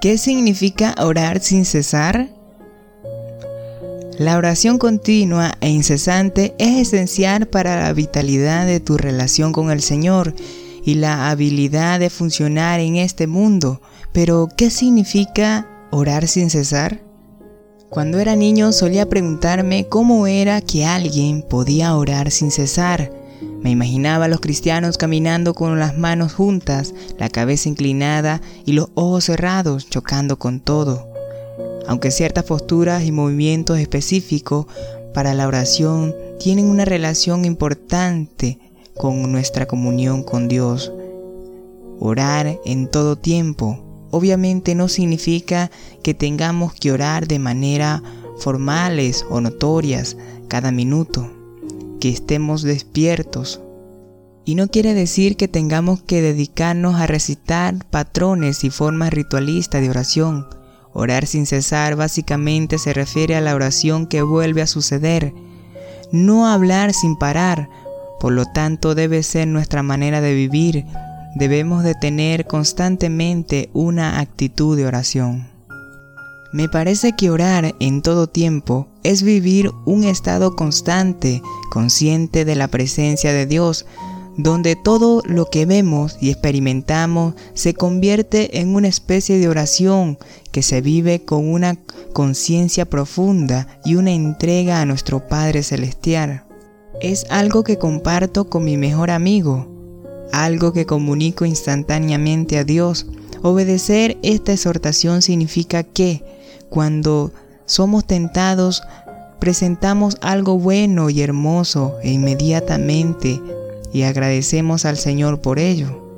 ¿Qué significa orar sin cesar? La oración continua e incesante es esencial para la vitalidad de tu relación con el Señor y la habilidad de funcionar en este mundo. Pero, ¿qué significa orar sin cesar? Cuando era niño solía preguntarme cómo era que alguien podía orar sin cesar. Me imaginaba a los cristianos caminando con las manos juntas, la cabeza inclinada y los ojos cerrados, chocando con todo aunque ciertas posturas y movimientos específicos para la oración tienen una relación importante con nuestra comunión con Dios. Orar en todo tiempo obviamente no significa que tengamos que orar de manera formales o notorias cada minuto, que estemos despiertos. Y no quiere decir que tengamos que dedicarnos a recitar patrones y formas ritualistas de oración, Orar sin cesar básicamente se refiere a la oración que vuelve a suceder, no hablar sin parar, por lo tanto debe ser nuestra manera de vivir, debemos de tener constantemente una actitud de oración. Me parece que orar en todo tiempo es vivir un estado constante, consciente de la presencia de Dios, donde todo lo que vemos y experimentamos se convierte en una especie de oración que se vive con una conciencia profunda y una entrega a nuestro Padre Celestial. Es algo que comparto con mi mejor amigo, algo que comunico instantáneamente a Dios. Obedecer esta exhortación significa que cuando somos tentados, presentamos algo bueno y hermoso e inmediatamente y agradecemos al Señor por ello.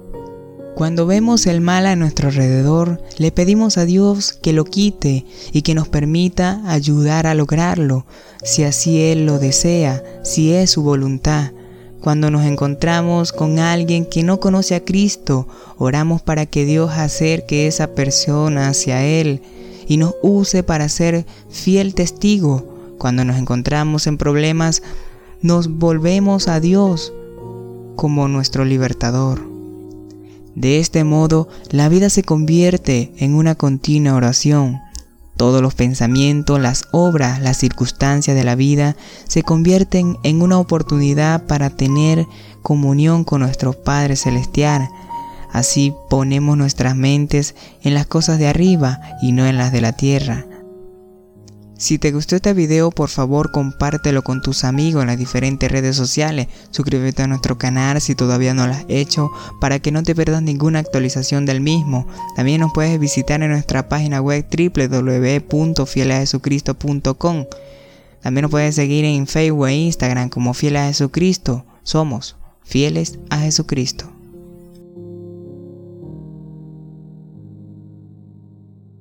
Cuando vemos el mal a nuestro alrededor, le pedimos a Dios que lo quite y que nos permita ayudar a lograrlo, si así Él lo desea, si es su voluntad. Cuando nos encontramos con alguien que no conoce a Cristo, oramos para que Dios acerque esa persona hacia Él y nos use para ser fiel testigo. Cuando nos encontramos en problemas, nos volvemos a Dios como nuestro libertador. De este modo, la vida se convierte en una continua oración. Todos los pensamientos, las obras, las circunstancias de la vida se convierten en una oportunidad para tener comunión con nuestro Padre Celestial. Así ponemos nuestras mentes en las cosas de arriba y no en las de la tierra. Si te gustó este video, por favor compártelo con tus amigos en las diferentes redes sociales. Suscríbete a nuestro canal si todavía no lo has hecho para que no te pierdas ninguna actualización del mismo. También nos puedes visitar en nuestra página web www.fielajesucristo.com. También nos puedes seguir en Facebook e Instagram como Fieles a Jesucristo. Somos fieles a Jesucristo.